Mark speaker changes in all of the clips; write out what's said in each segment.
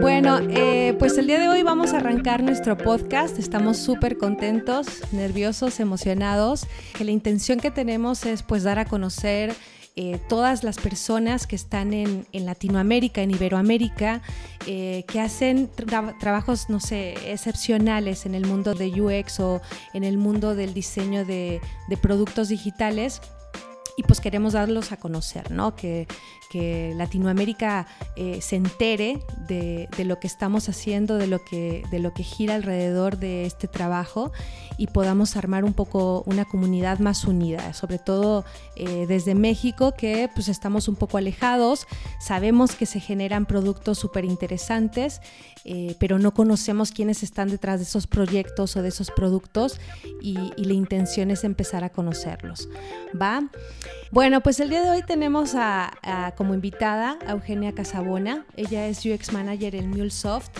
Speaker 1: Bueno, eh, pues el día de hoy vamos a arrancar nuestro podcast. Estamos súper contentos, nerviosos, emocionados. Que la intención que tenemos es pues dar a conocer eh, todas las personas que están en, Latinoamérica, en Iberoamérica, eh, que hacen trabajos, no sé, excepcionales en el mundo de UX o en el mundo del diseño de, de productos digitales y pues queremos darlos a conocer, ¿no? Que, Latinoamérica eh, se entere de, de, lo que estamos haciendo, de lo que, de lo que gira alrededor de este trabajo y podamos armar un poco una comunidad más unida, sobre todo eh, desde México, que pues estamos un poco alejados, sabemos que se generan productos súper interesantes, eh, pero no conocemos quiénes están detrás de esos proyectos o de esos productos y, la intención es empezar a conocerlos, ¿va? Bueno, pues el día de hoy tenemos a, como invitada a Eugenia Casabona. Ella es UX Manager en MuleSoft.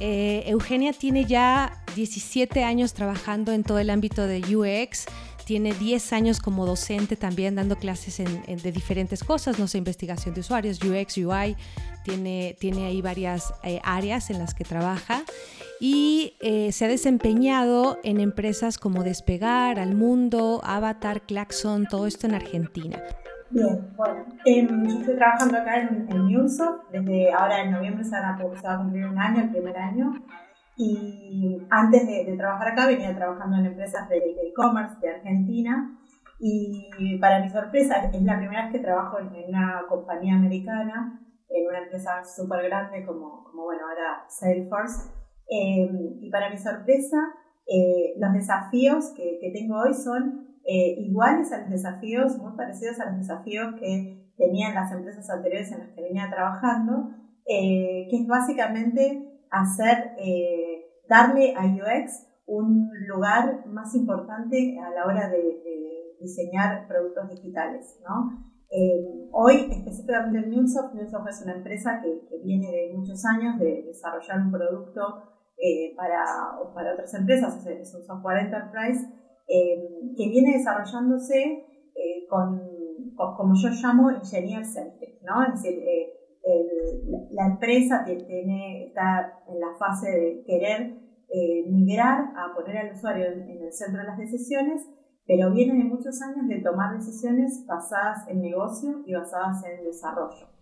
Speaker 1: Eh, Eugenia tiene ya 17 años trabajando en todo el ámbito de UX. Tiene 10 años como docente también dando clases de diferentes cosas, no sé, investigación de usuarios, UX, UI. Tiene, tiene ahí varias eh, áreas en las que trabaja y eh, se ha desempeñado en empresas como Despegar, Al Mundo, Avatar, Claxon, todo esto en Argentina.
Speaker 2: Bien, bueno, em, yo estoy trabajando acá en, en desde ahora en noviembre se, va a cumplir un año, el primer año, y antes de, trabajar acá venía trabajando en empresas de e-commerce de, Argentina, y para mi sorpresa es la primera vez que trabajo en, una compañía americana, en una empresa súper grande como, como, bueno, ahora Salesforce, Em, y para mi sorpresa, eh, los desafíos que, que, tengo hoy son eh, iguales a los desafíos, muy parecidos a los desafíos que tenían las empresas anteriores en las que venía trabajando, eh, que es básicamente hacer, darle a UX un lugar más importante a la hora de, diseñar productos digitales. ¿no? hoy, específicamente en Newsoft, Newsoft es una empresa que, que, viene de muchos años de desarrollar un producto eh, para, para otras empresas, es un software enterprise, eh, que viene desarrollándose eh, con, como yo llamo, engineer centric, ¿no? Es decir, la empresa tiene, está en la fase de querer migrar a poner al usuario en, en, el centro de las decisiones, pero viene de muchos años de tomar decisiones basadas en negocio y basadas en desarrollo.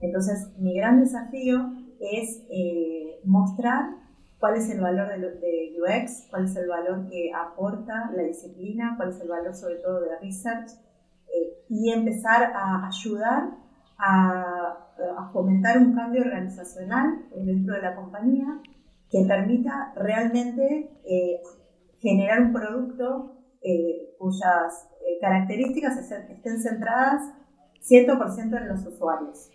Speaker 2: Entonces, mi gran desafío es mostrar cuál es el valor de, UX, cuál es el valor que aporta la disciplina, cuál es el valor sobre todo de research eh, y empezar a ayudar a, fomentar un cambio organizacional dentro de la compañía que permita realmente eh, generar un producto eh, cuyas características estén centradas 100% en los usuarios.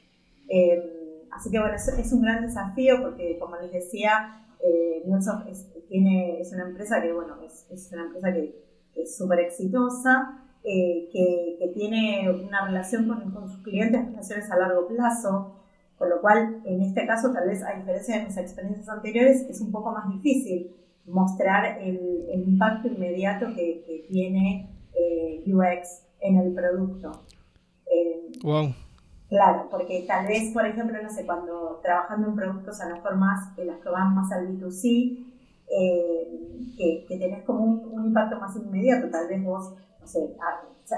Speaker 2: así que bueno, es un gran desafío porque como les decía, eh, es, tiene, es una empresa que, bueno, es, es una empresa que, es súper exitosa, eh, que, que, tiene una relación con, con, sus clientes, relaciones a largo plazo, con lo cual, en este caso, tal vez a diferencia de mis experiencias anteriores, es un poco más difícil mostrar el, el impacto inmediato que, que tiene eh, UX en el producto.
Speaker 3: wow. Eh,
Speaker 2: Claro, porque tal vez, por ejemplo, no sé, cuando trabajando en productos a las formas en las que van más al B2C, eh, que, que, tenés como un, impacto más inmediato, tal vez vos, no sé,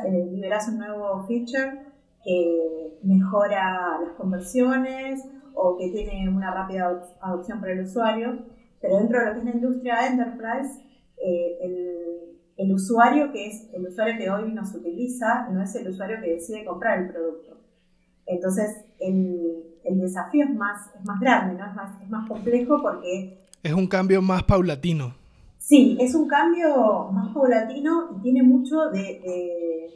Speaker 2: eh, liberás un nuevo feature que mejora las conversiones o que tiene una rápida adopción para el usuario, pero dentro de lo que es la industria enterprise, eh, el, el usuario que es el usuario que hoy nos utiliza no es el usuario que decide comprar el producto entonces, el, el desafío es más, es más grande, ¿no? es, más, es más complejo porque...
Speaker 3: Es un cambio más paulatino.
Speaker 2: Sí, es un cambio más paulatino y tiene mucho de,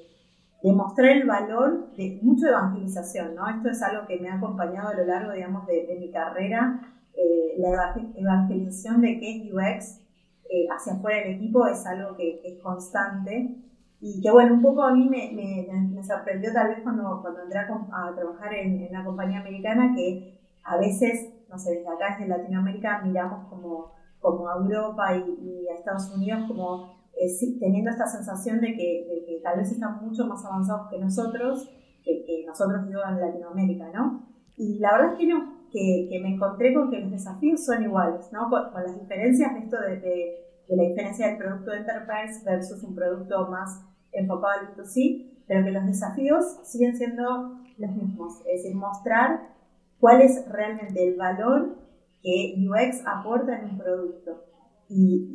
Speaker 2: de, mostrar el valor, de mucho de evangelización, ¿no? Esto es algo que me ha acompañado a lo largo, digamos, de, de mi carrera, eh, la evangelización de que es UX eh, hacia afuera del equipo es algo que, que es constante y que bueno, un poco a mí me, me, sorprendió tal vez cuando, cuando entré a, trabajar en, en, una compañía americana que a veces, no sé, desde acá, desde Latinoamérica, miramos como, como a Europa y, a Estados Unidos como eh, teniendo esta sensación de que, de que, tal vez están mucho más avanzados que nosotros, que, que nosotros digo en Latinoamérica, ¿no? Y la verdad es que no, que, me encontré con que los desafíos son iguales, ¿no? Con, las diferencias de esto de, la diferencia del producto de enterprise versus un producto más enfocado al B2C, pero que los desafíos siguen siendo los mismos, es decir, mostrar cuál es realmente el valor que UX aporta en un producto y,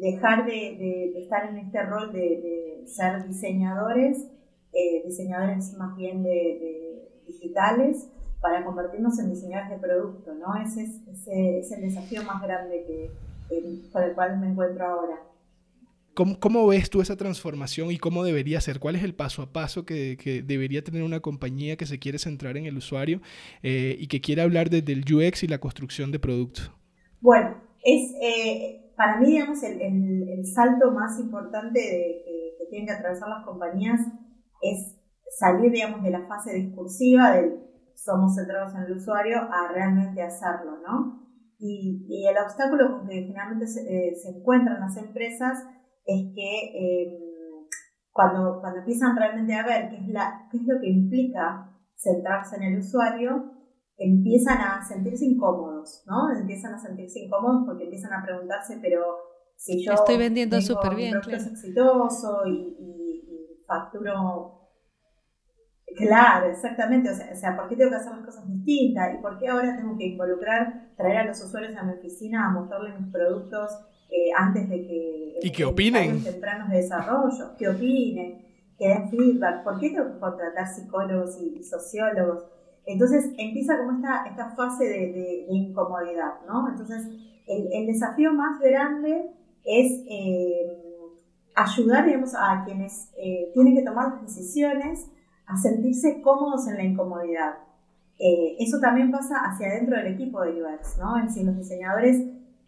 Speaker 2: dejar de, estar en este rol de, ser diseñadores, eh, diseñadores más bien de, digitales, para convertirnos en diseñadores de producto, ¿no? Ese es, ese es el desafío más grande que, por el cual me encuentro ahora.
Speaker 3: ¿Cómo, ¿Cómo, ves tú esa transformación y cómo debería ser? ¿Cuál es el paso a paso que, que debería tener una compañía que se quiere centrar en el usuario eh, y que quiere hablar desde el UX y la construcción de productos?
Speaker 2: Bueno, es, eh, para mí, digamos, el, el, salto más importante de, que, que tienen que atravesar las compañías es salir, digamos, de la fase discursiva del somos centrados en el usuario a realmente hacerlo, ¿no? Y, y el obstáculo que generalmente se, eh, se, encuentran las empresas es que eh, cuando, cuando empiezan realmente a ver qué es, la, qué es lo que implica centrarse en el usuario, empiezan a sentirse incómodos, ¿no? Empiezan a sentirse incómodos porque empiezan a preguntarse, pero si yo
Speaker 1: estoy vendiendo súper bien,
Speaker 2: claro. es exitoso y, y, y facturo Claro, exactamente. O sea, o sea, ¿por qué tengo que hacer las cosas distintas? ¿Y por qué ahora tengo que involucrar, traer a los usuarios a mi oficina a mostrarles mis productos eh, antes de que...
Speaker 3: Y que opinen.
Speaker 2: tempranos de desarrollo, que opinen, que den feedback. ¿Por qué tengo que contratar psicólogos y, sociólogos? Entonces empieza como esta, esta fase de, incomodidad, ¿no? Entonces el, el, desafío más grande es eh, ayudar, digamos, a quienes eh, tienen que tomar las decisiones a sentirse cómodos en la incomodidad. Eh, eso también pasa hacia adentro del equipo de UX, ¿no? En decir, los diseñadores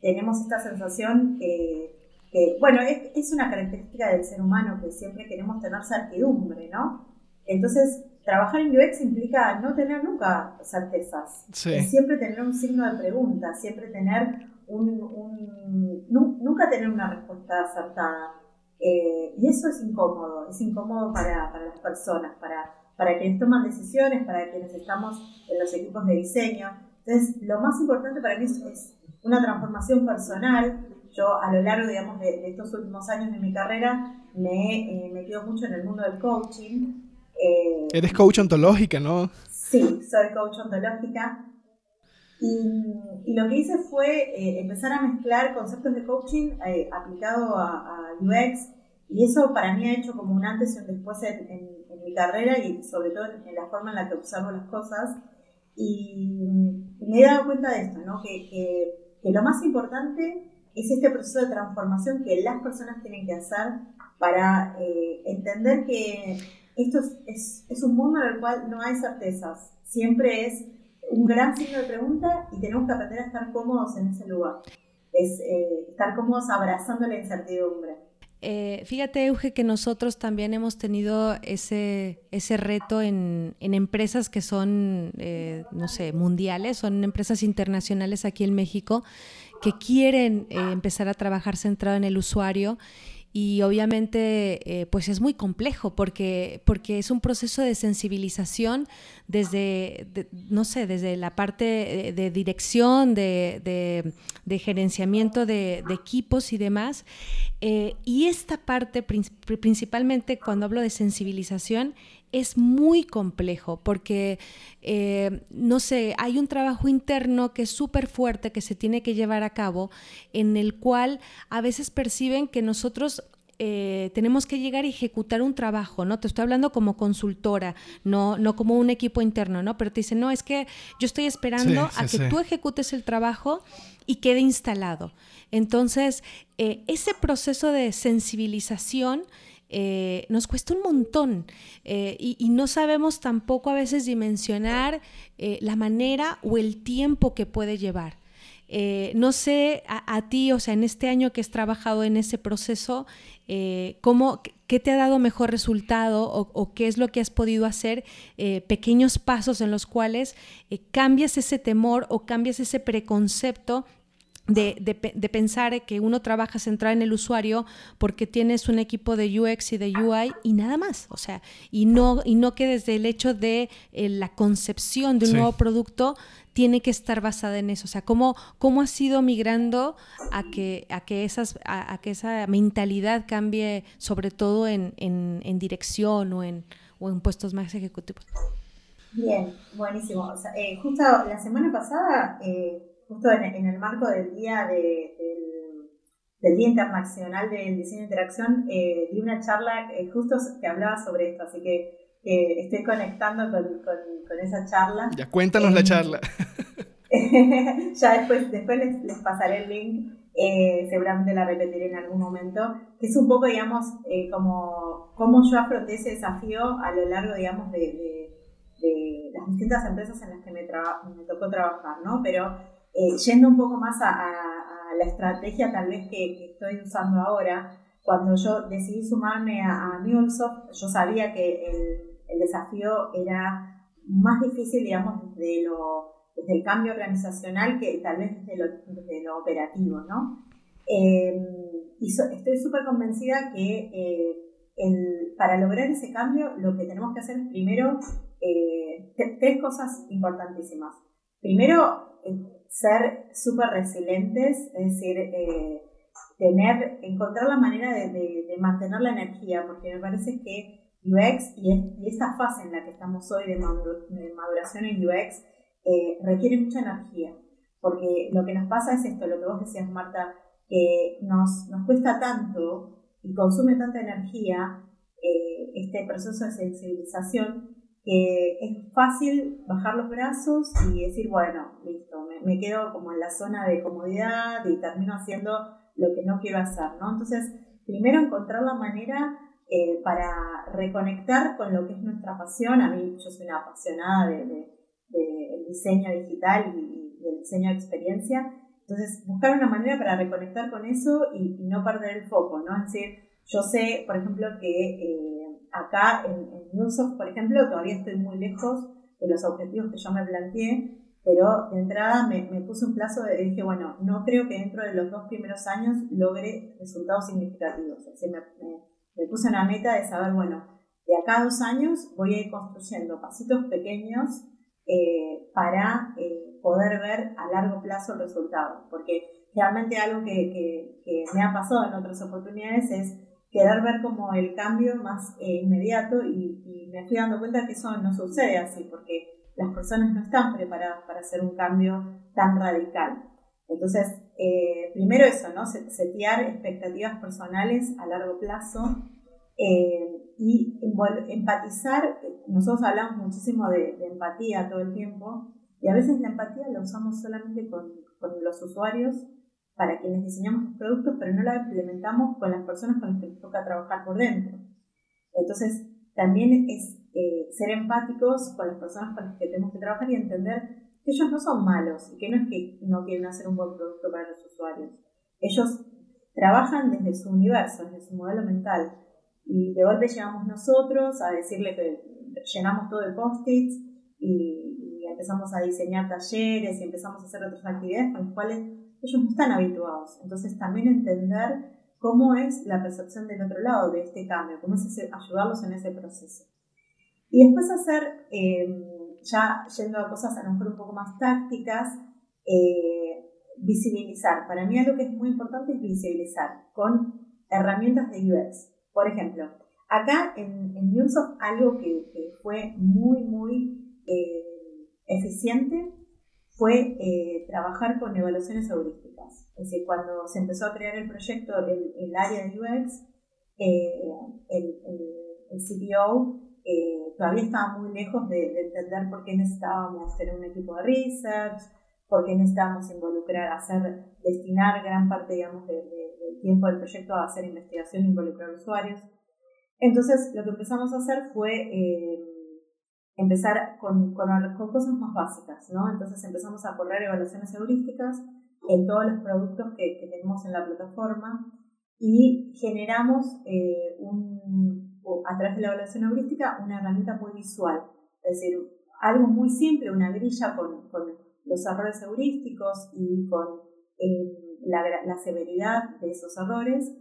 Speaker 2: tenemos esta sensación que, bueno, es, una característica del ser humano que siempre queremos tener certidumbre, ¿no? Entonces, trabajar en UX implica no tener nunca certezas, siempre tener un signo de pregunta, siempre tener un, nunca tener una respuesta acertada. Eh, y eso es incómodo, es incómodo para, para las personas, para, para quienes toman decisiones, para quienes estamos en los equipos de diseño. Entonces, lo más importante para mí es, una transformación personal. Yo a lo largo, digamos, de, estos últimos años de mi carrera me he eh, metido mucho en el mundo del coaching.
Speaker 3: Eh, Eres coach ontológica, ¿no?
Speaker 2: Sí, soy coach ontológica. Y, lo que hice fue eh, empezar a mezclar conceptos de coaching eh, aplicado a, UX y eso para mí ha hecho como un antes y un después en, mi carrera y sobre todo en, la forma en la que observo las cosas. Y, me he dado cuenta de esto, ¿no? que, que, lo más importante es este proceso de transformación que las personas tienen que hacer para eh, entender que esto es, es, es un mundo en el cual no hay certezas, siempre es un gran signo de pregunta y tenemos que aprender a estar cómodos en ese lugar. Es eh, estar cómodos abrazando la incertidumbre.
Speaker 1: Eh, fíjate, Euge, que nosotros también hemos tenido ese, ese reto en, en empresas que son, eh, no sé, mundiales, son empresas internacionales aquí en México, que quieren empezar a trabajar centrado en el usuario y obviamente eh, pues es muy complejo porque, porque es un proceso de sensibilización desde, no sé, desde la parte de, dirección, de, gerenciamiento de, equipos y demás. Eh, y esta parte, principalmente cuando hablo de sensibilización, es muy complejo porque, eh, no sé, hay un trabajo interno que es súper fuerte que se tiene que llevar a cabo en el cual a veces perciben que nosotros eh, tenemos que llegar a ejecutar un trabajo, ¿no? Te estoy hablando como consultora, no, no como un equipo interno, ¿no? Pero te dicen, no, es que yo estoy esperando a que tú ejecutes el trabajo y quede instalado. Entonces, eh, ese proceso de sensibilización eh, nos cuesta un montón eh, y, no sabemos tampoco a veces dimensionar eh, la manera o el tiempo que puede llevar. no sé a, ti, o sea, en este año que has trabajado en ese proceso, ¿cómo, ¿qué te ha dado mejor resultado o, o, qué es lo que has podido hacer? pequeños pasos en los cuales cambias ese temor o cambias ese preconcepto de, pensar que uno trabaja centrado en el usuario porque tienes un equipo de UX y de UI y nada más. O sea, y no, y no que desde el hecho de eh, la concepción de un nuevo producto tiene que estar basada en eso. O sea, cómo, cómo ha sido migrando a que, a que, esas, a, que esa mentalidad cambie, sobre todo en, en, dirección o en, o en puestos más ejecutivos.
Speaker 2: Bien, buenísimo. Eh, justo la semana pasada eh, justo en, el marco del día del, Día Internacional del Diseño de Interacción, eh, di una charla eh, justo que hablaba sobre esto, así que estoy conectando con, con, esa charla.
Speaker 3: Ya cuéntanos la em, charla.
Speaker 2: ya después, después les, pasaré el link, eh, seguramente la repetiré en algún momento, que es un poco, digamos, como cómo yo afronté ese desafío a lo largo, digamos, de, de, las distintas empresas en las que me, me tocó trabajar, ¿no? Pero eh, yendo un poco más a, la estrategia tal vez que, estoy usando ahora, cuando yo decidí sumarme a, a MuleSoft, yo sabía que el, desafío era más difícil, digamos, desde, lo, desde el cambio organizacional que tal vez desde lo, operativo, ¿no? Eh, y estoy súper convencida que eh, para lograr ese cambio lo que tenemos que hacer es primero tres cosas importantísimas. Primero, ser súper resilientes, es decir, eh, tener, encontrar la manera de, mantener la energía, porque me parece que UX y, esta fase en la que estamos hoy de, maduración en UX eh, requiere mucha energía, porque lo que nos pasa es esto, lo que vos decías, Marta, que nos, nos cuesta tanto y consume tanta energía eh, este proceso de sensibilización que es fácil bajar los brazos y decir, bueno, listo, me, quedo como en la zona de comodidad y termino haciendo lo que no quiero hacer, ¿no? Entonces, primero encontrar la manera eh, para reconectar con lo que es nuestra pasión. A mí, yo soy una apasionada del de, diseño digital y, del diseño de experiencia. Entonces, buscar una manera para reconectar con eso y, no perder el foco, ¿no? Es decir, yo sé, por ejemplo, que... Eh, acá en, en por ejemplo, todavía estoy muy lejos de los objetivos que yo me planteé, pero de entrada me, puse un plazo de, dije, bueno, no creo que dentro de los dos primeros años logre resultados significativos. me, puse una meta de saber, bueno, de acá a dos años voy a ir construyendo pasitos pequeños eh, para eh, poder ver a largo plazo el resultado. Porque realmente algo que, que me ha pasado en otras oportunidades es querer ver como el cambio más eh, inmediato y, me estoy dando cuenta que eso no sucede así porque las personas no están preparadas para hacer un cambio tan radical. Entonces, eh, primero eso, ¿no? Setear expectativas personales a largo plazo eh, y empatizar. Nosotros hablamos muchísimo de, empatía todo el tiempo y a veces la empatía la usamos solamente con, con los usuarios para quienes diseñamos los productos, pero no la implementamos con las personas con las que nos toca trabajar por dentro. Entonces, también es eh, ser empáticos con las personas con las que tenemos que trabajar y entender que ellos no son malos y que no es que no quieren hacer un buen producto para los usuarios. Ellos trabajan desde su universo, desde su modelo mental. Y de golpe llegamos nosotros a decirle que llenamos todo de post-its y, y empezamos a diseñar talleres y empezamos a hacer otras actividades con las cuales ellos no están habituados. Entonces también entender cómo es la percepción del otro lado de este cambio, cómo es ayudarlos en ese proceso. Y después hacer, em, ya yendo a cosas a lo mejor un poco más tácticas, eh, visibilizar. Para mí algo que es muy importante es visibilizar con herramientas de UX. Por ejemplo, acá en, en algo que, fue muy, muy eh, eficiente fue eh, trabajar con evaluaciones heurísticas. Es decir, cuando se empezó a crear el proyecto, el, el área de UX, eh, el, el, CTO eh, todavía estaba muy lejos de, entender por qué necesitábamos tener un equipo de research, por qué necesitábamos involucrar, hacer, destinar gran parte, digamos, del tiempo del proyecto a hacer investigación e involucrar usuarios. Entonces, lo que empezamos a hacer fue empezar con, con, cosas más básicas, ¿no? Entonces empezamos a correr evaluaciones heurísticas en todos los productos que, que tenemos en la plataforma y generamos eh, un, a través de la evaluación heurística una herramienta muy visual, es decir, algo muy simple, una grilla con, con los errores heurísticos y con la, la, severidad de esos errores,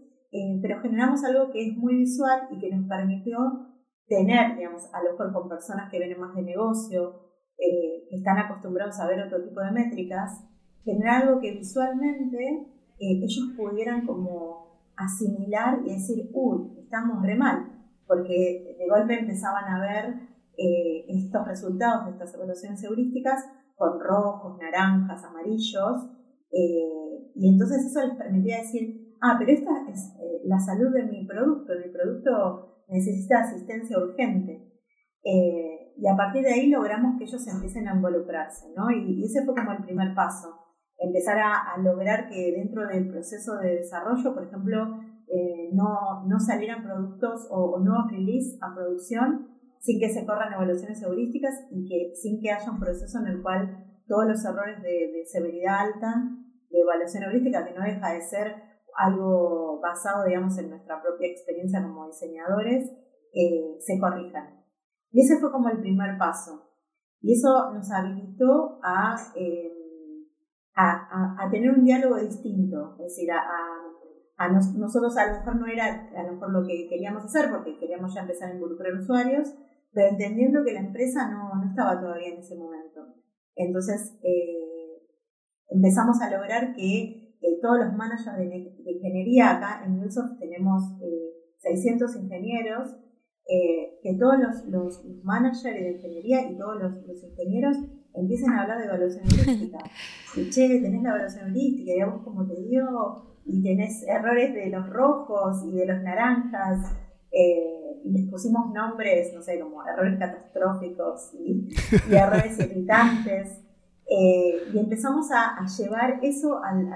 Speaker 2: pero generamos algo que es muy visual y que nos permitió tener, digamos, a lo mejor con personas que vienen más de negocio, que están acostumbrados a ver otro tipo de métricas, generar algo que visualmente ellos pudieran como asimilar y decir, uy, estamos re mal, porque de golpe empezaban a ver eh, estos resultados de estas evaluaciones heurísticas con rojos, naranjas, amarillos, eh, y entonces eso les permitía decir, ah, pero esta es eh, la salud de mi producto, mi producto necesita asistencia urgente. y a partir de ahí logramos que ellos empiecen a involucrarse, ¿no? Y, ese fue como el primer paso, empezar a, lograr que dentro del proceso de desarrollo, por ejemplo, no, no, salieran productos o, nuevos release a producción sin que se corran evaluaciones heurísticas y que sin que haya un proceso en el cual todos los errores de, severidad alta de evaluación heurística, que no deja de ser algo basado, digamos, en nuestra propia experiencia como diseñadores, eh, se corrijan. Y ese fue como el primer paso. Y eso nos habilitó a, eh, a, a, tener un diálogo distinto, es decir, a, a nosotros a lo mejor no era a lo mejor lo que queríamos hacer porque queríamos ya empezar a involucrar usuarios, pero entendiendo que la empresa no, no estaba todavía en ese momento. Entonces, eh, empezamos a lograr que eh, todos los managers de, ingeniería, acá en Microsoft tenemos 600 eh, ingenieros, que todos los, los, managers de ingeniería y todos los, los, ingenieros empiecen a hablar de evaluación heurística. y che, tenés la evaluación heurística, y a vos como te dio, y tenés errores de los rojos y de los naranjas. Eh, y les pusimos nombres, no sé, como errores catastróficos y, errores irritantes. Eh, y empezamos a, llevar eso al,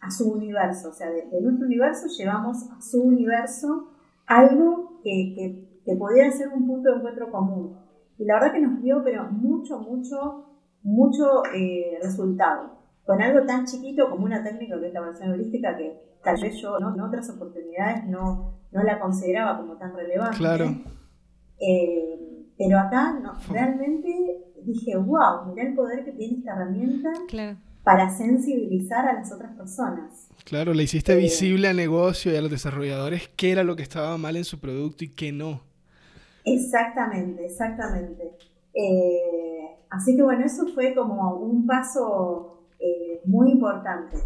Speaker 2: a su universo, o sea, de, nuestro universo llevamos a su universo algo que, que, que pudiera ser un punto de encuentro común. Y la verdad que nos dio, pero mucho, mucho, mucho eh, resultado. Con algo tan chiquito como una técnica que es la versión heurística, que tal vez yo en otras oportunidades no, no la consideraba como tan relevante.
Speaker 3: Claro.
Speaker 2: Eh, pero acá no, realmente dije, wow, mirá el poder que tiene esta herramienta para sensibilizar a las otras personas.
Speaker 3: Claro, le hiciste eh, visible al negocio y a los desarrolladores qué era lo que estaba mal en su producto y qué no.
Speaker 2: Exactamente, exactamente. Eh, así que bueno, eso fue como un paso muy importante.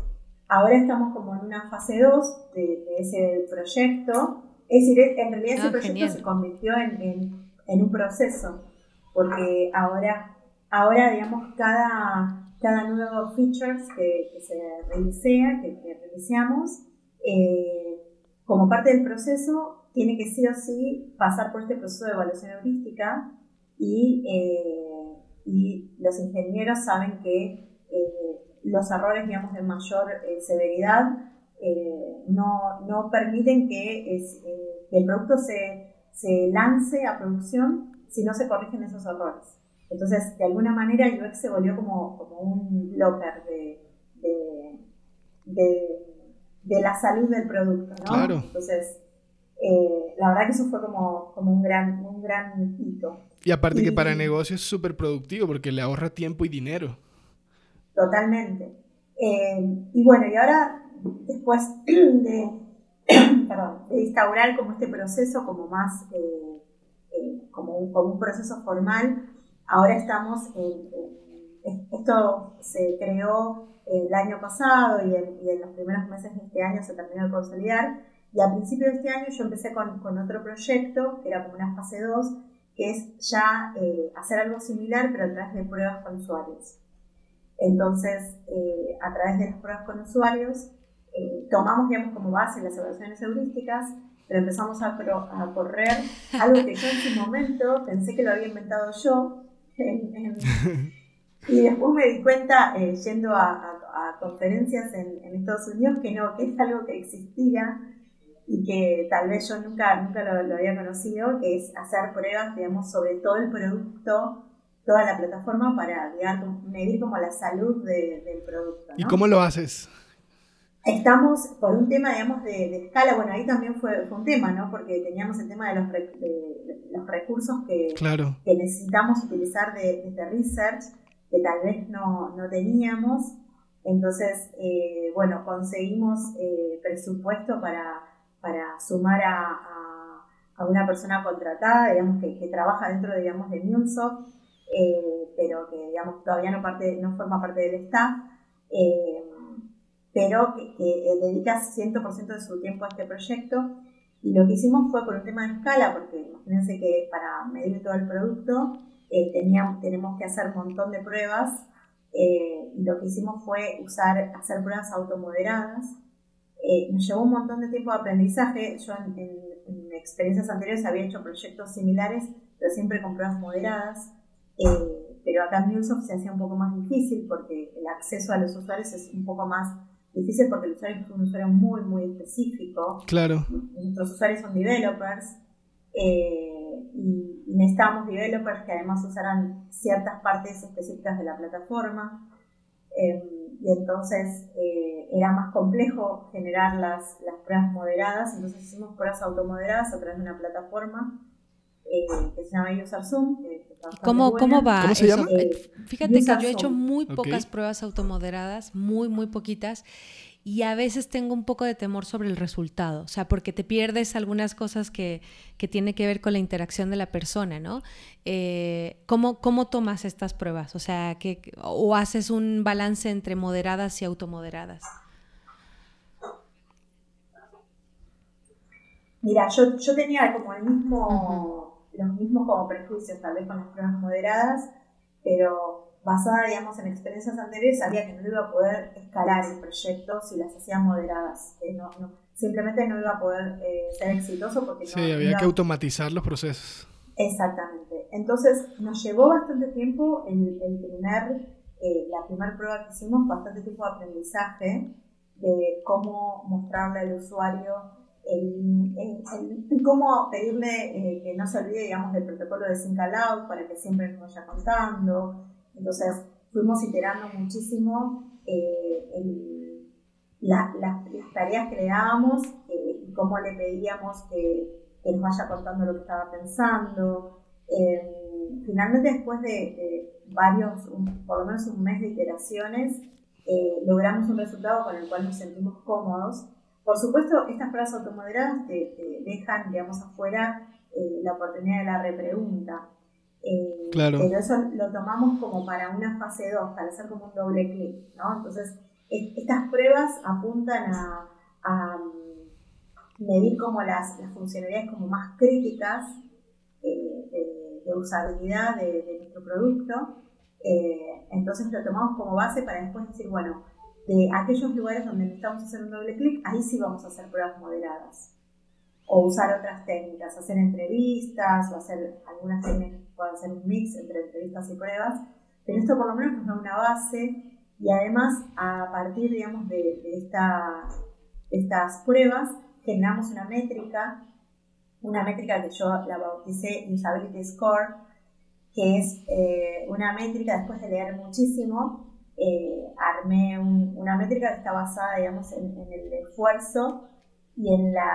Speaker 2: Ahora estamos como en una fase 2 de, ese proyecto. Es decir, en realidad ese ah, proyecto se convirtió en, en, un proceso, porque ahora, ahora digamos, cada, cada nuevo features que, que se realisea, que, que eh, como parte del proceso, tiene que sí o sí pasar por este proceso de evaluación heurística y, eh, y los ingenieros saben que eh, los errores, digamos, de mayor eh, severidad no, no, permiten que, es, eh, el producto se, se, lance a producción si no se corrigen esos errores. Entonces, de alguna manera, UX se volvió como, como un blocker de, de, de, la salud del producto, ¿no?
Speaker 3: Claro.
Speaker 2: Entonces, la verdad que eso fue como, como un, gran, un gran hito.
Speaker 3: Y aparte que para el negocio es súper productivo porque le ahorra tiempo y dinero.
Speaker 2: Totalmente. Eh, y bueno, y ahora, después de, instaurar como este proceso como más, eh, eh, como, un, como, un, proceso formal, ahora estamos en, esto se creó el año pasado y en, los primeros meses de este año se terminó de consolidar. Y a principio de este año yo empecé con, con otro proyecto, que era como una fase 2, que es ya hacer algo similar, pero a través de pruebas con usuarios. Entonces, eh, a través de las pruebas con usuarios, eh, tomamos, digamos, como base las evaluaciones heurísticas, pero empezamos a, a, correr algo que yo en su momento pensé que lo había inventado yo. y después me di cuenta, eh, yendo a, conferencias en, Estados Unidos, que no, que es algo que existía y que tal vez yo nunca, nunca lo, lo había conocido, que es hacer pruebas, digamos, sobre todo el producto toda la plataforma para medir como la salud del producto.
Speaker 3: ¿Y cómo lo haces?
Speaker 2: Estamos por un tema, digamos, de, escala. Bueno, ahí también fue, un tema, ¿no? Porque teníamos el tema de los, los recursos que, que, necesitamos utilizar de, research, que tal vez no, no teníamos. Entonces, eh, bueno, conseguimos presupuesto para, para sumar a, a, una persona contratada, digamos, que, que trabaja dentro, digamos, de MuleSoft, pero que, digamos, todavía no, parte, no forma parte del staff pero que, dedica 100% de su tiempo a este proyecto. Y lo que hicimos fue por un tema de escala, porque imagínense que para medir todo el producto eh, teníamos, tenemos que hacer un montón de pruebas. Eh, lo que hicimos fue usar, hacer pruebas automoderadas. Eh, nos llevó un montón de tiempo de aprendizaje. Yo en, experiencias anteriores había hecho proyectos similares, pero siempre con pruebas moderadas. pero acá en MuleSoft se hacía un poco más difícil porque el acceso a los usuarios es un poco más difícil porque el usuario es un usuario muy, muy específico.
Speaker 3: Claro.
Speaker 2: Nuestros usuarios son developers eh, y, necesitamos developers que además usaran ciertas partes específicas de la plataforma. Em, y entonces eh, era más complejo generar las, las pruebas moderadas, entonces hicimos pruebas automoderadas a través de una plataforma eh, que se llama UserZoom.
Speaker 1: ¿Cómo, ¿Cómo va?
Speaker 3: ¿Cómo se llama?
Speaker 1: Fíjate que yo he hecho muy pocas pruebas automoderadas, muy, muy poquitas. Y a veces tengo un poco de temor sobre el resultado, o sea, porque te pierdes algunas cosas que, que tienen que ver con la interacción de la persona, ¿no? Eh, ¿cómo, ¿cómo, tomas estas pruebas? O sea, que, ¿o haces un balance entre moderadas y automoderadas?
Speaker 2: Mira, yo, yo tenía como el mismo, los mismos como prejuicios tal vez con las pruebas moderadas, pero basada, digamos, en experiencias anteriores, sabía que no iba a poder escalar el proyecto si las hacía moderadas. no, no, simplemente no iba a poder eh, ser exitoso porque
Speaker 3: no. Sí, había que automatizar los procesos.
Speaker 2: Exactamente. Entonces, nos llevó bastante tiempo el, el primer, eh, la primera prueba que hicimos, bastante tiempo de aprendizaje de cómo mostrarle al usuario el, cómo pedirle eh, que no se olvide, digamos, del protocolo de sync para que siempre nos vaya contando. Entonces, fuimos iterando muchísimo eh, las tareas que le dábamos eh, y cómo le pedíamos que, que, nos vaya contando lo que estaba pensando. finalmente, después de, varios, por lo menos un mes de iteraciones, logramos un resultado con el cual nos sentimos cómodos por supuesto, estas pruebas automoderadas te, dejan, digamos, afuera eh, la oportunidad de la repregunta. Eh, claro. Pero eso lo tomamos como para una fase 2, para hacer como un doble clic, ¿no? Entonces, estas pruebas apuntan a, mm, medir como las, funcionalidades como más críticas eh, de, usabilidad de, de nuestro producto. entonces lo tomamos como base para después decir, bueno, de aquellos lugares donde necesitamos hacer un doble clic, ahí sí vamos a hacer pruebas moderadas. O usar otras técnicas, hacer entrevistas o hacer algunas técnicas que puedan hacer un mix entre entrevistas y pruebas. Pero esto por lo menos nos da una base y además a partir, digamos, de, esta, estas pruebas generamos una métrica, una métrica que yo la bauticé Usability Score, que es eh, una métrica después de leer muchísimo eh, armé una métrica que está basada, digamos, en, el esfuerzo y en la,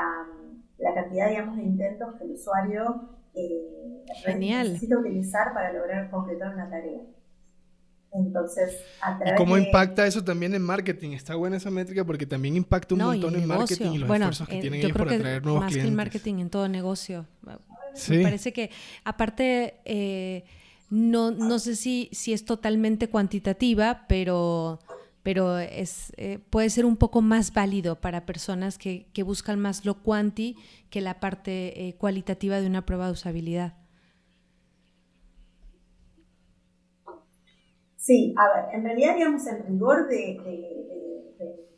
Speaker 2: cantidad, digamos, de intentos que el usuario eh, necesita utilizar para lograr completar una tarea. Entonces, a
Speaker 3: ¿Y cómo impacta eso también en marketing? Está buena esa métrica porque también impacta un montón en marketing y los esfuerzos que tienen ellos para atraer nuevos más clientes. Más que
Speaker 1: el marketing en todo negocio. Me parece que, aparte, eh, no, no sé si, si es totalmente cuantitativa, pero, pero es, eh, puede ser un poco más válido para personas que, que buscan más lo cuanti que la parte eh, cualitativa de una prueba de usabilidad.
Speaker 2: Sí, a ver, en realidad, digamos, el rigor de,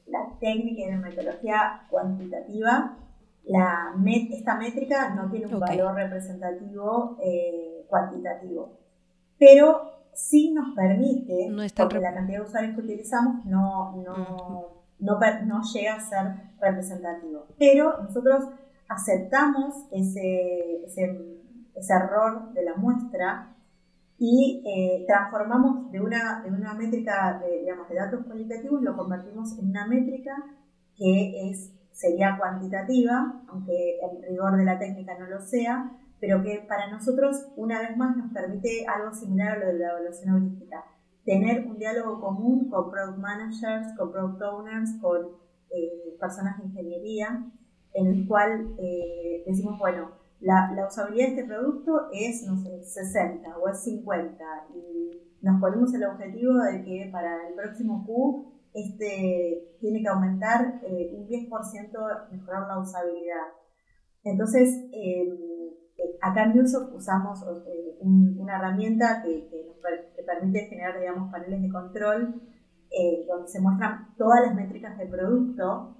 Speaker 2: la técnica y de metodología cuantitativa, la esta métrica no tiene un valor representativo eh, cuantitativo pero sí nos permite, porque la cantidad de usuarios que utilizamos no, no, no, no, llega a ser representativo. Pero nosotros aceptamos ese, ese, ese error de la muestra y eh, transformamos de una, de una métrica de, digamos, de datos cualitativos, lo convertimos en una métrica que es, sería cuantitativa, aunque el rigor de la técnica no lo sea, pero que para nosotros, una vez más, nos permite algo similar a lo de la evaluación heurística. tener un diálogo común con product managers, con product owners, con eh, personas de ingeniería, en el cual eh, decimos, bueno, la, la, usabilidad de este producto es, no sé, 60 o es 50 y nos ponemos el objetivo de que para el próximo Q este tiene que aumentar eh, un 10% mejorar la usabilidad. Entonces, em, acá en Uso usamos eh, una herramienta que, nos permite generar, digamos, paneles de control eh, donde se muestran todas las métricas del producto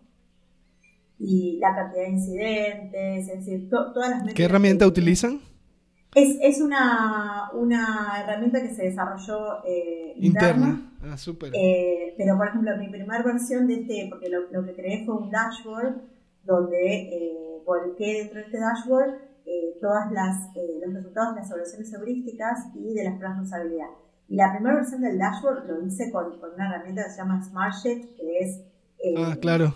Speaker 2: y la cantidad de incidentes, es decir, todas las métricas.
Speaker 3: ¿Qué herramienta utilizan?
Speaker 2: Es, es una, una, herramienta que se desarrolló eh, interna.
Speaker 3: Ah, súper.
Speaker 2: Eh, pero, por ejemplo, mi primera versión de este, porque lo, lo que creé fue un dashboard donde volqué dentro de este dashboard eh, todas las, eh, los resultados de las evaluaciones heurísticas y de las pruebas de usabilidad. Y la primera versión del dashboard lo hice con, con una herramienta que se llama SmartSheet, que es
Speaker 3: ah, claro.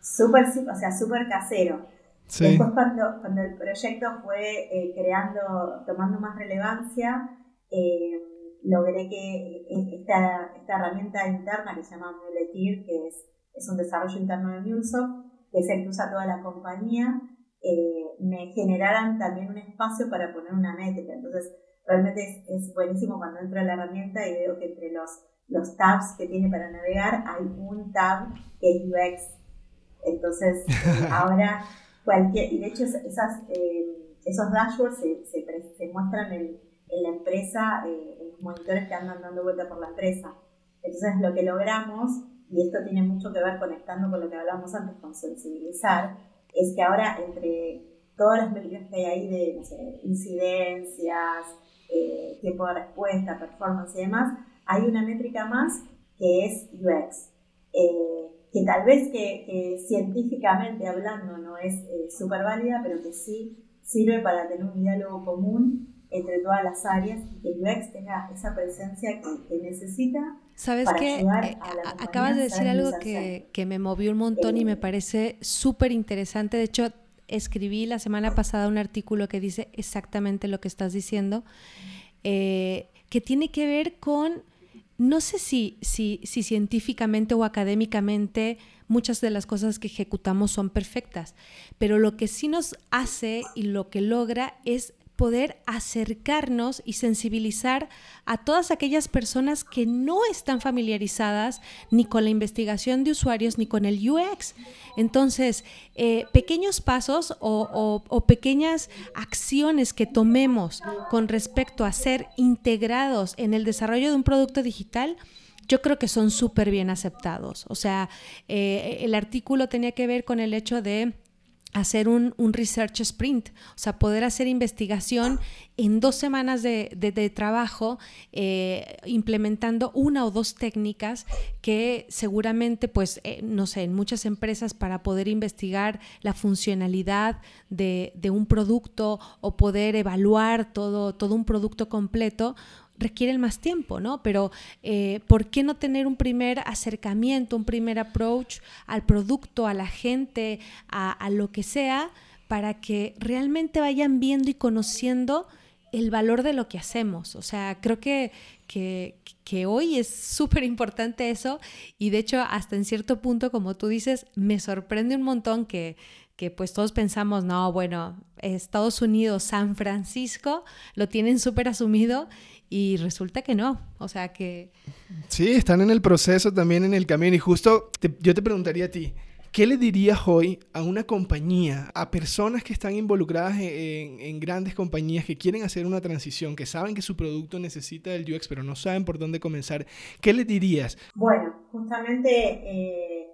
Speaker 2: súper, o sea, súper casero. Después cuando, cuando el proyecto fue eh, creando, tomando más relevancia, eh, logré que eh, esta, esta, herramienta interna que se llama Muletir, que es, es un desarrollo interno de MuleSoft, que es el que usa toda la compañía, me generaran también un espacio para poner una métrica. Entonces, realmente es, es, buenísimo cuando entro a la herramienta y veo que entre los, los tabs que tiene para navegar hay un tab que es UX. Entonces, ahora y de hecho esas, eh, esos dashboards se, se, muestran en, en, la empresa, eh, en los monitores que andan dando vuelta por la empresa. Entonces lo que logramos, y esto tiene mucho que ver conectando con lo que hablamos antes, con sensibilizar, es que ahora entre todas las métricas que hay ahí de no sé, incidencias, eh, tiempo de respuesta, performance y demás, hay una métrica más que es UX que tal vez que, científicamente hablando no es eh, súper válida, pero que sí sirve para tener un diálogo común entre todas las áreas y que UX tenga esa presencia que, necesita.
Speaker 1: ¿Sabes qué? Eh, acabas de decir algo que, que, me movió un montón y me eh, parece súper interesante. De hecho, escribí la semana pasada un artículo que dice exactamente lo que estás diciendo, que tiene que ver con no sé si, si, si, científicamente o académicamente muchas de las cosas que ejecutamos son perfectas, pero lo que sí nos hace y lo que logra es poder acercarnos y sensibilizar a todas aquellas personas que no están familiarizadas ni con la investigación de usuarios ni con el UX. Entonces, eh, pequeños pasos o, pequeñas acciones que tomemos con respecto a ser integrados en el desarrollo de un producto digital, yo creo que son súper bien aceptados. O sea, eh, el artículo tenía que ver con el hecho de hacer un, research sprint, o sea, poder hacer investigación en dos semanas de, trabajo, eh, implementando una o dos técnicas que seguramente, pues, eh, no sé, en muchas empresas para poder investigar la funcionalidad de, de un producto o poder evaluar todo, todo un producto completo, requieren más tiempo, ¿no? Pero eh, ¿por qué no tener un primer acercamiento, un primer approach al producto, a la gente, a, lo que sea, para que realmente vayan viendo y conociendo el valor de lo que hacemos? O sea, creo que, que, hoy es súper importante eso y de hecho hasta en cierto punto, como tú dices, me sorprende un montón que que pues todos pensamos, no, bueno, Estados Unidos, San Francisco, lo tienen súper asumido y resulta que no, o sea que...
Speaker 3: Sí, están en el proceso también, en el camino. Y justo yo te preguntaría a ti, ¿qué le dirías hoy a una compañía, a personas que están involucradas en, grandes compañías que quieren hacer una transición, que saben que su producto necesita del UX, pero no saben por dónde comenzar? ¿Qué le dirías?
Speaker 2: Bueno, justamente, eh,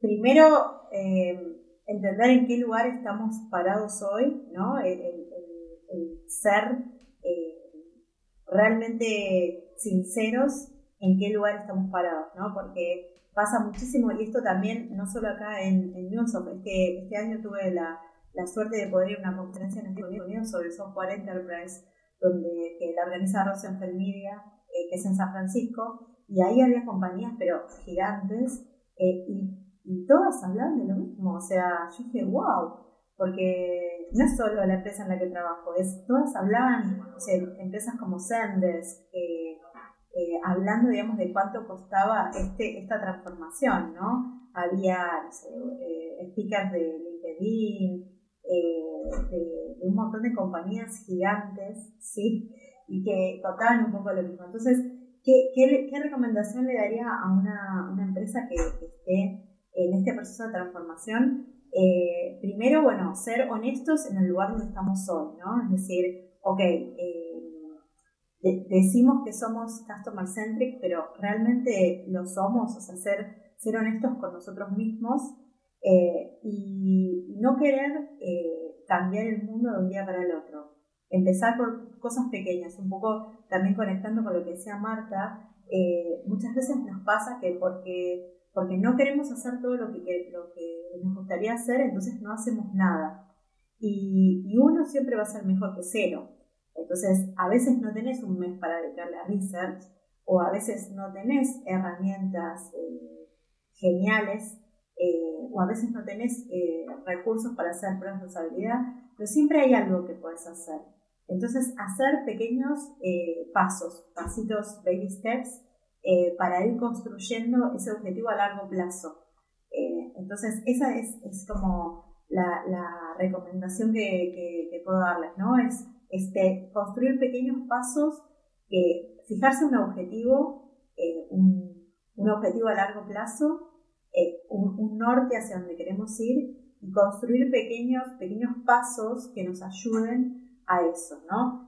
Speaker 2: primero, eh, entender en qué lugar estamos parados hoy, ¿no? El, ser... Eh, realmente sinceros en qué lugar estamos parados, ¿no? Porque pasa muchísimo, y esto también, no solo acá en, en Newsoft, es que este año tuve la, la, suerte de poder ir a una conferencia en Estados Unidos sobre software enterprise, donde que la organiza Rosenfeld Media, eh, que es en San Francisco, y ahí había compañías, pero gigantes, eh, y, y todas hablaban de lo mismo, o sea, yo dije, wow, porque no es solo la empresa en la que trabajo, es todas hablaban, o empresas como Sendes, eh, hablando, digamos, de cuánto costaba este, esta transformación, ¿no? Había no sé, eh, speakers de LinkedIn, de, un montón de compañías gigantes, ¿sí? Y que contaban un poco lo mismo. Entonces, ¿qué, qué, recomendación le daría a una, una empresa que, que, esté en este proceso de transformación? Primero, bueno, ser honestos en el lugar donde estamos hoy, ¿no? Es decir, ok, decimos que somos customer centric, pero realmente lo somos, o sea, ser, honestos con nosotros mismos eh, y no querer eh, cambiar el mundo de un día para el otro. Empezar por cosas pequeñas, un poco también conectando con lo que decía Marta, eh, muchas veces nos pasa que porque, porque no queremos hacer todo lo que, lo que nos gustaría hacer, entonces no hacemos nada. Y, uno siempre va a ser mejor que cero. Entonces, a veces no tenés un mes para dedicarle a research o a veces no tenés herramientas eh, geniales eh, o a veces no tenés eh, recursos para hacer pruebas de usabilidad, pero siempre hay algo que puedes hacer. Entonces, hacer pequeños pasos, pasitos, baby steps, para ir construyendo ese objetivo a largo plazo. entonces, esa es, es como la, la recomendación que, que, que, puedo darles, ¿no? Es este, construir pequeños pasos, eh, fijarse un objetivo, eh, un, objetivo a largo plazo, eh, un, norte hacia donde queremos ir y construir pequeños, pequeños pasos que nos ayuden a eso, ¿no?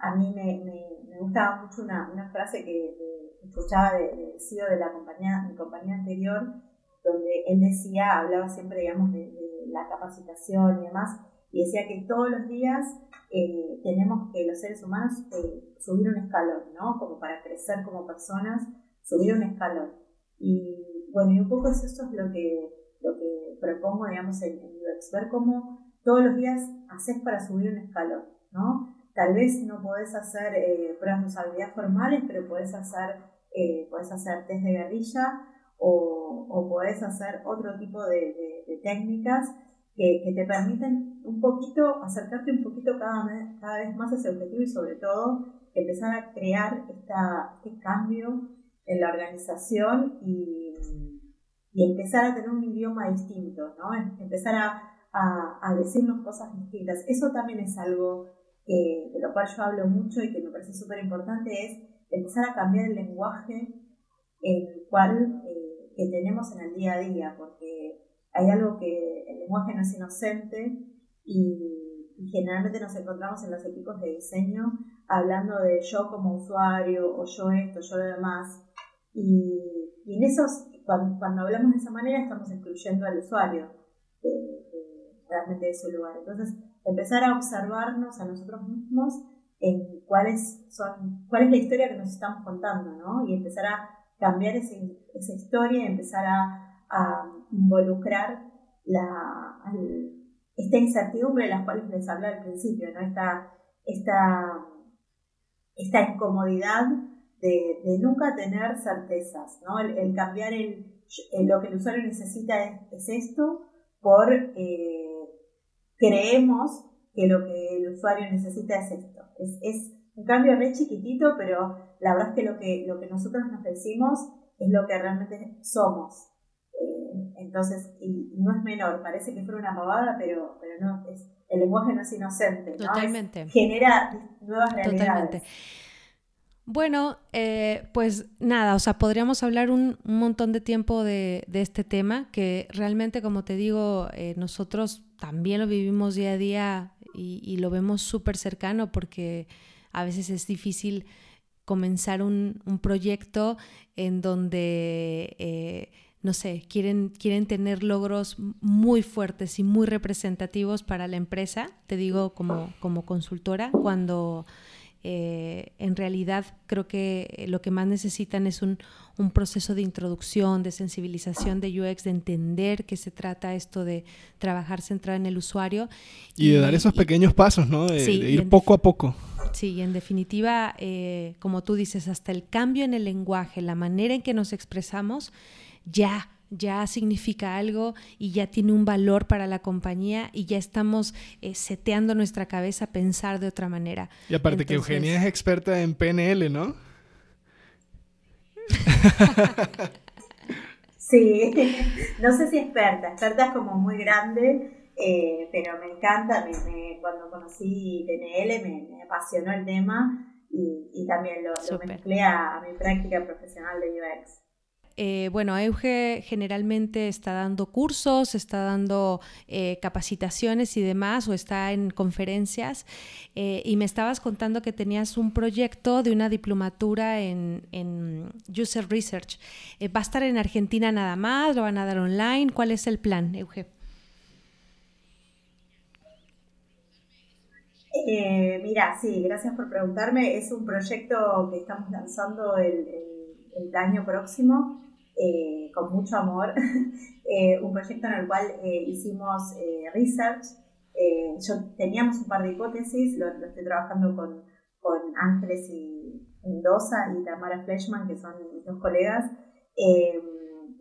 Speaker 2: a mí me, me, gustaba mucho una, una frase que, escuchaba de CEO de la compañía, mi compañía anterior, donde él decía, hablaba siempre, digamos, de, de la capacitación y demás, y decía que todos los días eh, tenemos que los seres humanos eh, subir un escalón, ¿no? Como para crecer como personas, subir un escalón. Y bueno, y un poco eso es lo que, lo que propongo, digamos, en, UX, ver cómo todos los días haces para subir un escalón, ¿no? Tal vez no podés hacer eh, pruebas de usabilidad formales, pero podés hacer, eh, podés hacer test de guerrilla o, o podés hacer otro tipo de, técnicas que, te permiten un poquito, acercarte un poquito cada vez, cada vez más a ese objetivo y sobre todo empezar a crear esta, este cambio en la organización y, y, empezar a tener un idioma distinto, ¿no? empezar a, a, a, decirnos cosas distintas. Eso también es algo que, de lo cual yo hablo mucho y que me parece súper importante, es empezar a cambiar el lenguaje el cual eh, que tenemos en el día a día, porque hay algo que el lenguaje no es inocente y, generalmente nos encontramos en los equipos de diseño hablando de yo como usuario o yo esto, yo lo demás. Y, en esos, cuando, hablamos de esa manera estamos excluyendo al usuario realmente de su lugar. Entonces, empezar a observarnos a nosotros mismos en cuáles son, cuál es la historia que nos estamos contando, ¿no? Y empezar a cambiar esa historia y empezar a a involucrar la, esta incertidumbre de las cuales les hablé al principio, ¿no? esta, esta, esta incomodidad de, de, nunca tener certezas, ¿no? el, cambiar el, lo que el usuario necesita es, esto por eh, creemos que lo que el usuario necesita es esto. Es, es un cambio re chiquitito, pero la verdad es que lo que, lo que nosotros nos decimos es lo que realmente somos. Entonces, y, no es menor, parece que fue una pavada, pero, pero no, es, el lenguaje no es inocente. Totalmente. genera nuevas realidades. Totalmente.
Speaker 1: Bueno, eh, pues nada, o sea, podríamos hablar un, montón de tiempo de, este tema, que realmente, como te digo, eh, nosotros también lo vivimos día a día y, lo vemos súper cercano porque a veces es difícil comenzar un, proyecto en donde... Eh, no sé, quieren, quieren tener logros muy fuertes y muy representativos para la empresa, te digo como, como consultora, cuando eh, en realidad creo que lo que más necesitan es un, proceso de introducción, de sensibilización de UX, de entender que se trata esto de trabajar centrado en el usuario.
Speaker 3: Y, de dar esos pequeños pasos, ¿no? De, ir poco a poco.
Speaker 1: Sí, y en definitiva, eh, como tú dices, hasta el cambio en el lenguaje, la manera en que nos expresamos, ya ya significa algo y ya tiene un valor para la compañía y ya estamos eh, seteando nuestra cabeza a pensar de otra manera.
Speaker 3: Y aparte que Eugenia es experta en PNL, ¿no?
Speaker 2: sí, no sé si experta, experta es como muy grande, eh, pero me encanta, cuando conocí PNL me, apasionó el tema y, también lo, lo mezclé a mi práctica profesional de UX.
Speaker 1: Eh, bueno, Euge generalmente está dando cursos, está dando eh, capacitaciones y demás, o está en conferencias, eh, y me estabas contando que tenías un proyecto de una diplomatura en, en User Research. ¿Va a estar en Argentina nada más? ¿Lo van a dar online? ¿Cuál es el plan, Euge?
Speaker 2: mira, sí, gracias por preguntarme. Es un proyecto que estamos lanzando el, el año próximo. Eh, con mucho amor, eh, un proyecto en el cual eh, hicimos research. yo teníamos un par de hipótesis, lo, estoy trabajando con, con, Ángeles y Mendoza y Tamara Fleshman, que son mis dos colegas.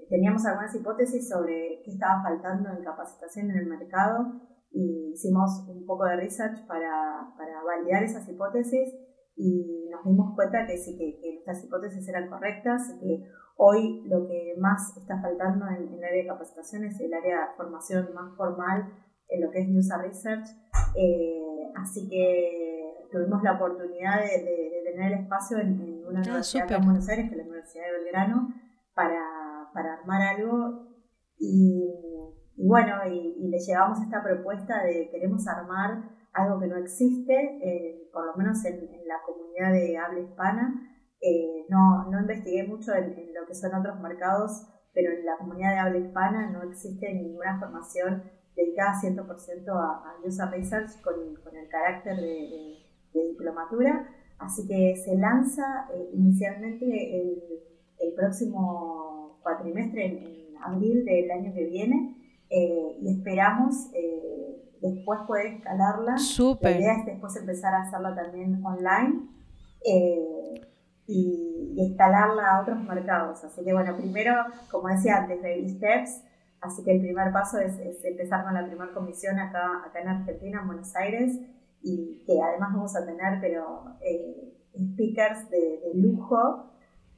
Speaker 2: teníamos algunas hipótesis sobre qué estaba faltando en capacitación en el mercado y hicimos un poco de research para, para validar esas hipótesis y nos dimos cuenta que sí, que, que nuestras hipótesis eran correctas y que Hoy lo que más está faltando en, el área de capacitación es el área de formación más formal en lo que es User Research. Eh, así que tuvimos la oportunidad de, tener el espacio en, una ah, universidad en Buenos Aires, que es la Universidad de Belgrano, para, para armar algo. Y, bueno, y, le llevamos esta propuesta de queremos armar algo que no existe, eh, por lo menos en, en la comunidad de habla hispana, eh, no, no investigué mucho en, lo que son otros mercados, pero en la comunidad de habla hispana no existe ninguna formación dedicada 100% a, a user research con, con el carácter de, diplomatura. Así que se lanza eh, inicialmente el, el, próximo cuatrimestre, en, abril del año que viene, eh, y esperamos después poder escalarla. La idea es después empezar a hacerla también online y, escalarla a otros mercados. Así que bueno, primero, como decía antes, baby steps. Así que el primer paso es, empezar con la primera comisión acá, acá en Argentina, en Buenos Aires, y que además vamos a tener, pero eh, speakers de, lujo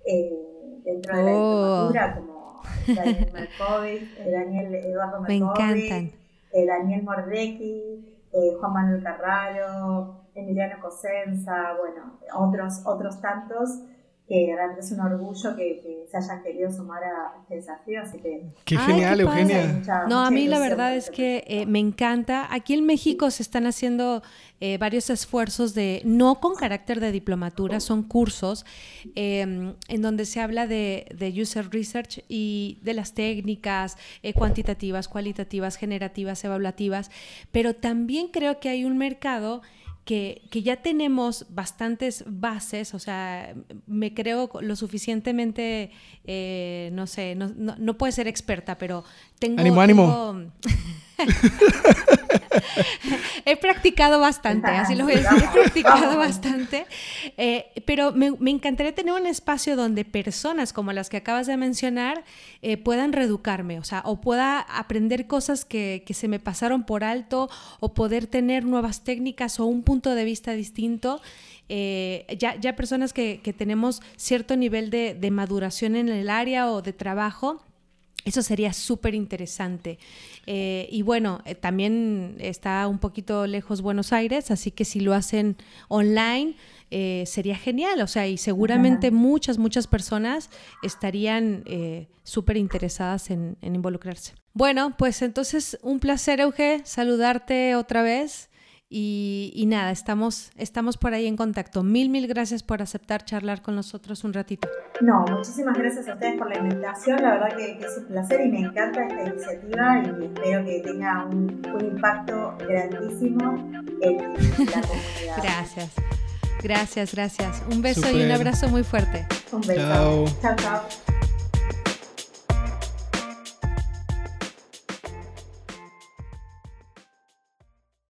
Speaker 2: eh, dentro de la oh. literatura, como Daniel Mercovic, eh, Daniel Eduardo Mercovic, Daniel Mordecki, Juan Manuel Carraro, Emiliano Cosenza, bueno, otros, otros tantos que realmente es un orgullo que, se hayan querido sumar a este desafío, así que...
Speaker 3: Qué genial, Eugenia.
Speaker 1: no, a mí la verdad es que eh, me encanta. Aquí en México se están haciendo eh, varios esfuerzos de, no con carácter de diplomatura, son cursos em, en donde se habla de, user research y de las técnicas eh, cuantitativas, cualitativas, generativas, evaluativas, pero también creo que hay un mercado que, ya tenemos bastantes bases, o sea, me creo lo suficientemente, eh, no sé, no, no, puede ser experta, pero tengo...
Speaker 3: Ánimo, ánimo.
Speaker 1: he practicado bastante, así lo voy a decir, he practicado bastante, eh, pero me, encantaría tener un espacio donde personas como las que acabas de mencionar eh, puedan reeducarme, o sea, o pueda aprender cosas que, se me pasaron por alto, o poder tener nuevas técnicas o un punto de vista distinto. Eh, ya, ya personas que, tenemos cierto nivel de, de maduración en el área o de trabajo, eso sería súper interesante. Eh, y bueno, eh, también está un poquito lejos Buenos Aires, así que si lo hacen online, eh, sería genial. O sea, y seguramente muchas, muchas personas estarían súper interesadas en, en, involucrarse. Bueno, pues entonces un placer, Euge, saludarte otra vez. Y, nada, estamos, estamos por ahí en contacto. Mil, mil gracias por aceptar charlar con nosotros un ratito.
Speaker 2: No, muchísimas gracias a ustedes por la invitación. La verdad que, es un placer y me encanta esta iniciativa y espero que tenga un, impacto grandísimo en la comunidad.
Speaker 1: gracias. Gracias, gracias. Un beso y un abrazo muy fuerte.
Speaker 2: Un beso. chao. chao.